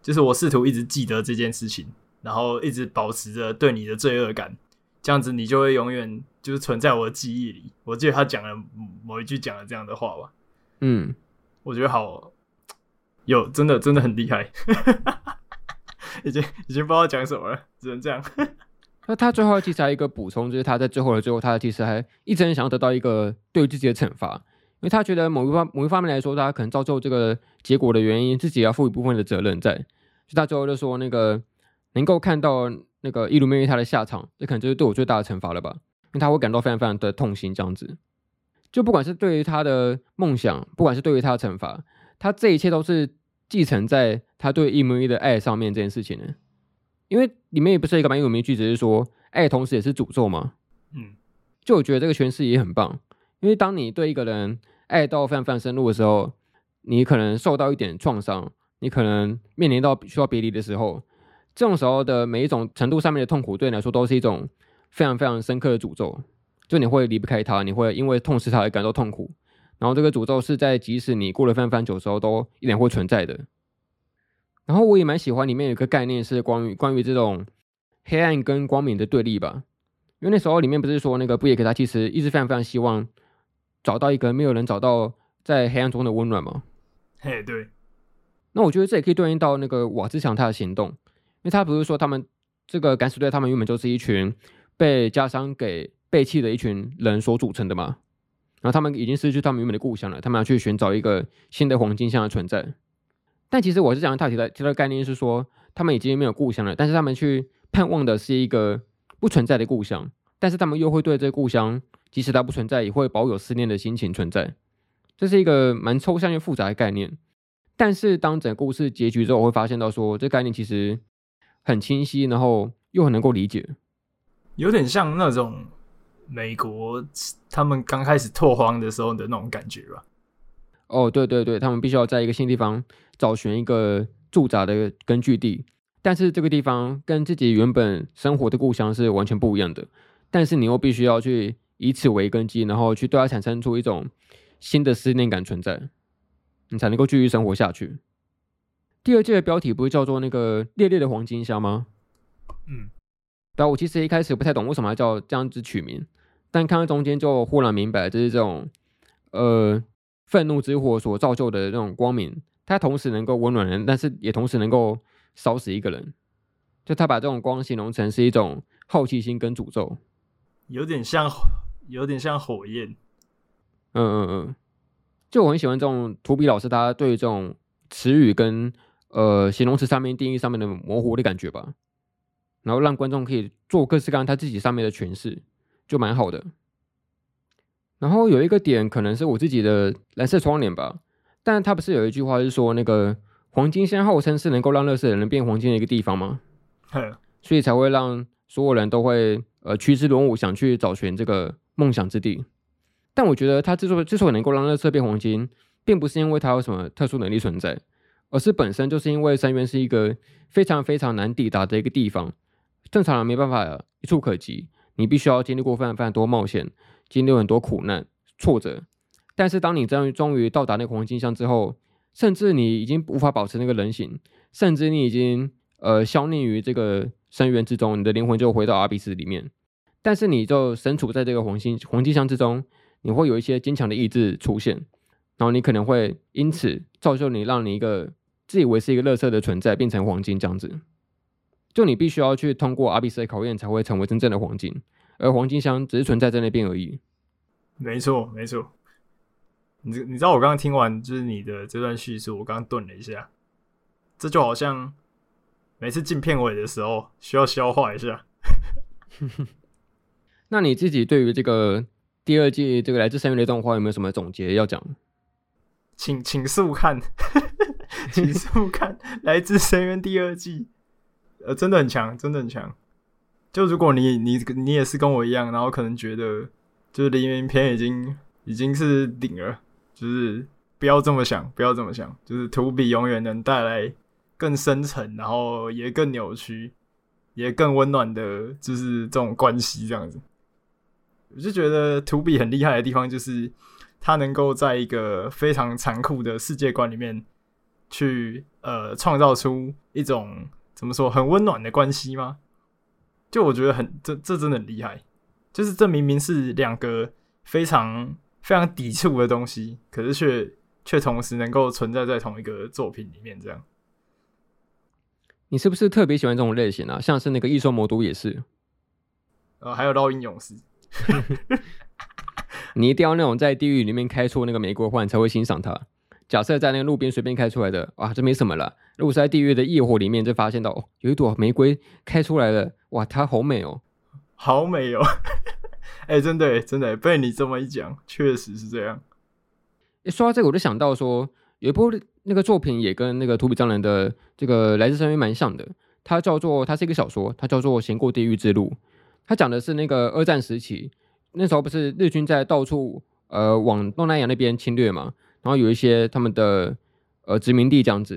就是我试图一直记得这件事情，然后一直保持着对你的罪恶感。这样子你就会永远就是存在我的记忆里。我记得他讲了某一句讲了这样的话吧。嗯，我觉得好有真的真的很厉害，已经已经不知道讲什么了，只能这样。那他最后其实还有一个补充，就是他在最后的最后，他其实还一直很想要得到一个对自己的惩罚，因为他觉得某一方某一方面来说，他可能造就这个结果的原因，自己要负一部分的责任在。所以他最后就说那个能够看到。那个伊鲁梅他的下场，这可能就是对我最大的惩罚了吧？因为他会感到非常非常的痛心，这样子。就不管是对于他的梦想，不管是对于他的惩罚，他这一切都是继承在他对伊鲁梅的爱上面这件事情呢。因为里面也不是一个蛮有名句子，是说爱同时也是诅咒嘛。嗯，就我觉得这个诠释也很棒，因为当你对一个人爱到非常非常深入的时候，你可能受到一点创伤，你可能面临到需要别离的时候。这种时候的每一种程度上面的痛苦，对你来说都是一种非常非常深刻的诅咒。就你会离不开他，你会因为痛失他而感到痛苦。然后这个诅咒是在即使你过了非常久的时候，都依然会存在的。然后我也蛮喜欢里面有一个概念是关于关于这种黑暗跟光明的对立吧。因为那时候里面不是说那个布耶克他其实一直非常非常希望找到一个没有人找到在黑暗中的温暖吗？嘿，对。那我觉得这也可以对应到那个瓦兹强他的行动。因为他不是说他们这个敢死队，他们原本就是一群被家乡给背弃的一群人所组成的嘛。然后他们已经失去他们原本的故乡了，他们要去寻找一个新的黄金乡的存在。但其实我是想他提的提的概念是说，他们已经没有故乡了，但是他们去盼望的是一个不存在的故乡，但是他们又会对这个故乡，即使它不存在，也会保有思念的心情存在。这是一个蛮抽象又复杂的概念。但是当整个故事结局之后，我会发现到说，这概念其实。很清晰，然后又很能够理解，有点像那种美国他们刚开始拓荒的时候的那种感觉吧。哦，对对对，他们必须要在一个新地方找寻一个驻扎的根据地，但是这个地方跟自己原本生活的故乡是完全不一样的，但是你又必须要去以此为根基，然后去对它产生出一种新的思念感存在，你才能够继续生活下去。第二季的标题不是叫做那个烈烈的黄金虾吗？嗯，但我其实一开始不太懂为什么要叫这样子取名，但看到中间就忽然明白，就是这种呃愤怒之火所造就的那种光明，它同时能够温暖人，但是也同时能够烧死一个人。就他把这种光形容成是一种好奇心跟诅咒，有点像有点像火焰。嗯嗯嗯，就我很喜欢这种图比老师他对于这种词语跟呃，形容词上面定义上面的模糊的感觉吧，然后让观众可以做各式各样他自己上面的诠释，就蛮好的。然后有一个点可能是我自己的蓝色窗帘吧，但他不是有一句话是说那个黄金先号称是能够让垃圾的人变黄金的一个地方吗？所以才会让所有人都会呃趋之若鹜想去找寻这个梦想之地。但我觉得他之所以之所以能够让热色变黄金，并不是因为他有什么特殊能力存在。而是本身就是因为深渊是一个非常非常难抵达的一个地方，正常人没办法一触可及，你必须要经历过非常非常多冒险，经历很多苦难挫折。但是当你终于终于到达那个黄金箱之后，甚至你已经无法保持那个人形，甚至你已经呃消匿于这个深渊之中，你的灵魂就回到阿比斯里面。但是你就身处在这个黄金黄金箱之中，你会有一些坚强的意志出现。然后你可能会因此造就你，让你一个自以为是一个乐色的存在变成黄金这样子。就你必须要去通过阿比斯的考验，才会成为真正的黄金。而黄金箱只是存在在那边而已。没错，没错。你你知道我刚刚听完就是你的这段叙述，我刚刚顿了一下，这就好像每次进片尾的时候需要消化一下。那你自己对于这个第二季这个来自深渊的动画有没有什么总结要讲？请请速看，请速看《来自深渊》第二季，呃，真的很强，真的很强。就如果你你你也是跟我一样，然后可能觉得就是黎明篇已经已经是顶了，就是不要这么想，不要这么想，就是图比永远能带来更深层，然后也更扭曲，也更温暖的，就是这种关系这样子。我就觉得图比很厉害的地方就是。他能够在一个非常残酷的世界观里面，去呃创造出一种怎么说很温暖的关系吗？就我觉得很这这真的很厉害，就是这明明是两个非常非常抵触的东西，可是却却同时能够存在在同一个作品里面，这样。你是不是特别喜欢这种类型啊？像是那个异兽魔都也是，呃，还有烙印勇士。你一定要那种在地狱里面开出那个玫瑰花，你才会欣赏它。假设在那个路边随便开出来的，哇，这没什么了。如果是在地狱的业火里面，就发现到哦，有一朵玫瑰开出来了，哇，它好美哦，好美哦。哎、欸，真的，真的被你这么一讲，确实是这样。一说到这个，我就想到说，有一部那个作品也跟那个土比张人的这个《来自深渊》蛮像的。它叫做，它是一个小说，它叫做《行过地狱之路》。它讲的是那个二战时期。那时候不是日军在到处呃往东南亚那边侵略嘛，然后有一些他们的呃殖民地这样子，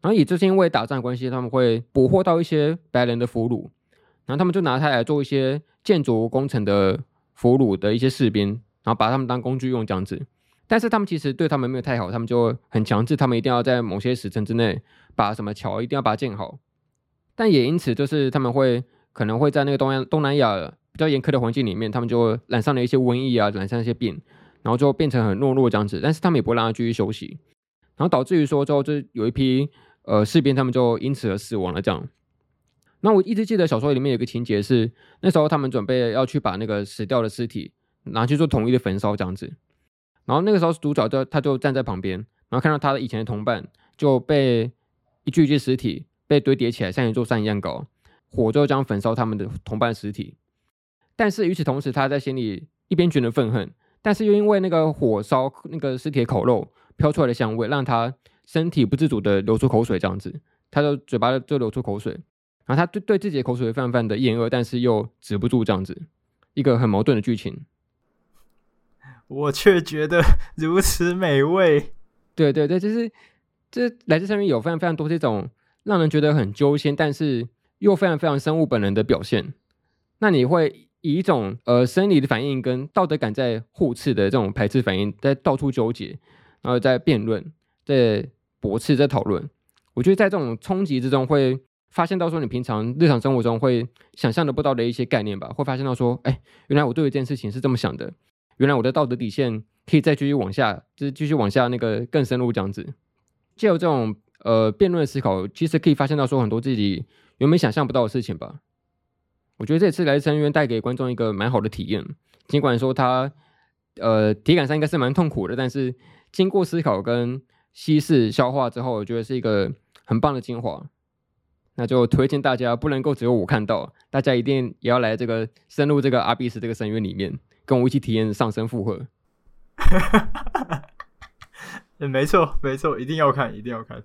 然后也就是因为打仗关系，他们会捕获到一些白人的俘虏，然后他们就拿它来做一些建筑工程的俘虏的一些士兵，然后把他们当工具用这样子。但是他们其实对他们没有太好，他们就很强制，他们一定要在某些时辰之内把什么桥一定要把它建好，但也因此就是他们会可能会在那个东东南亚。比较严苛的环境里面，他们就染上了一些瘟疫啊，染上一些病，然后就变成很懦弱这样子。但是他们也不会让他继续休息，然后导致于说之后就有一批呃士兵，他们就因此而死亡了这样。那我一直记得小说里面有个情节是，那时候他们准备要去把那个死掉的尸体拿去做统一的焚烧这样子。然后那个时候主角就他就站在旁边，然后看到他的以前的同伴就被一具一具尸体被堆叠起来，像一座山一样高，火就将焚烧他们的同伴尸体。但是与此同时，他在心里一边觉得愤恨，但是又因为那个火烧那个尸体口肉飘出来的香味，让他身体不自主的流出口水，这样子，他的嘴巴就流出口水，然后他对对自己的口水非常非常的厌恶，但是又止不住这样子，一个很矛盾的剧情。我却觉得如此美味。对对对，就是这来自上面有非常非常多这种让人觉得很揪心，但是又非常非常生物本能的表现。那你会以一种呃生理的反应跟道德感在互斥的这种排斥反应，在到处纠结，然后在辩论，在驳斥，在讨论。我觉得在这种冲击之中，会发现到说你平常日常生活中会想象得不到的一些概念吧，会发现到说，哎，原来我对一件事情是这么想的。原来我的道德底线可以再继续往下，就是继续往下那个更深入这样子。借由这种呃辩论思考，其实可以发现到说很多自己原本想象不到的事情吧。我觉得这次来深渊带给观众一个蛮好的体验，尽管说它呃体感上应该是蛮痛苦的，但是经过思考跟稀释消化之后，我觉得是一个很棒的精华。那就推荐大家不能够只有我看到，大家一定也要来这个深入这个阿比斯这个深渊里面。跟我一起体验上升负荷，没错没错，一定要看，一定要看。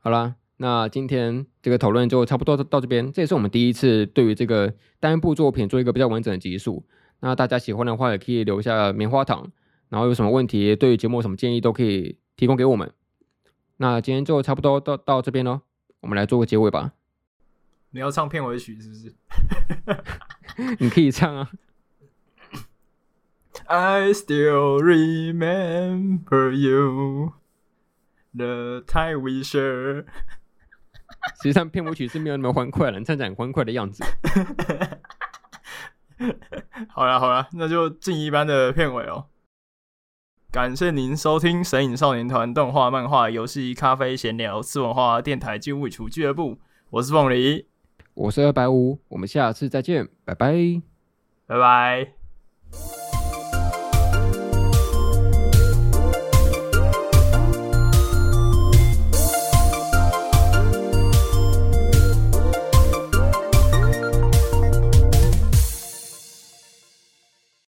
好啦，那今天这个讨论就差不多到这边。这也是我们第一次对于这个单部作品做一个比较完整的集数。那大家喜欢的话，也可以留下棉花糖，然后有什么问题，对于节目有什么建议，都可以提供给我们。那今天就差不多到到这边喽，我们来做个结尾吧。你要唱片尾曲是不是？你可以唱啊。I still remember you, the time we share。实际上，片尾曲是没有那么欢快了，你唱起来很欢快的样子。好了好了，那就进一般的片尾哦。感谢您收听神影少年团动画、漫画、游戏、咖啡、闲聊、次文化电台、进物厨俱乐部。我是凤梨，我是二百五，我们下次再见，拜拜，拜拜。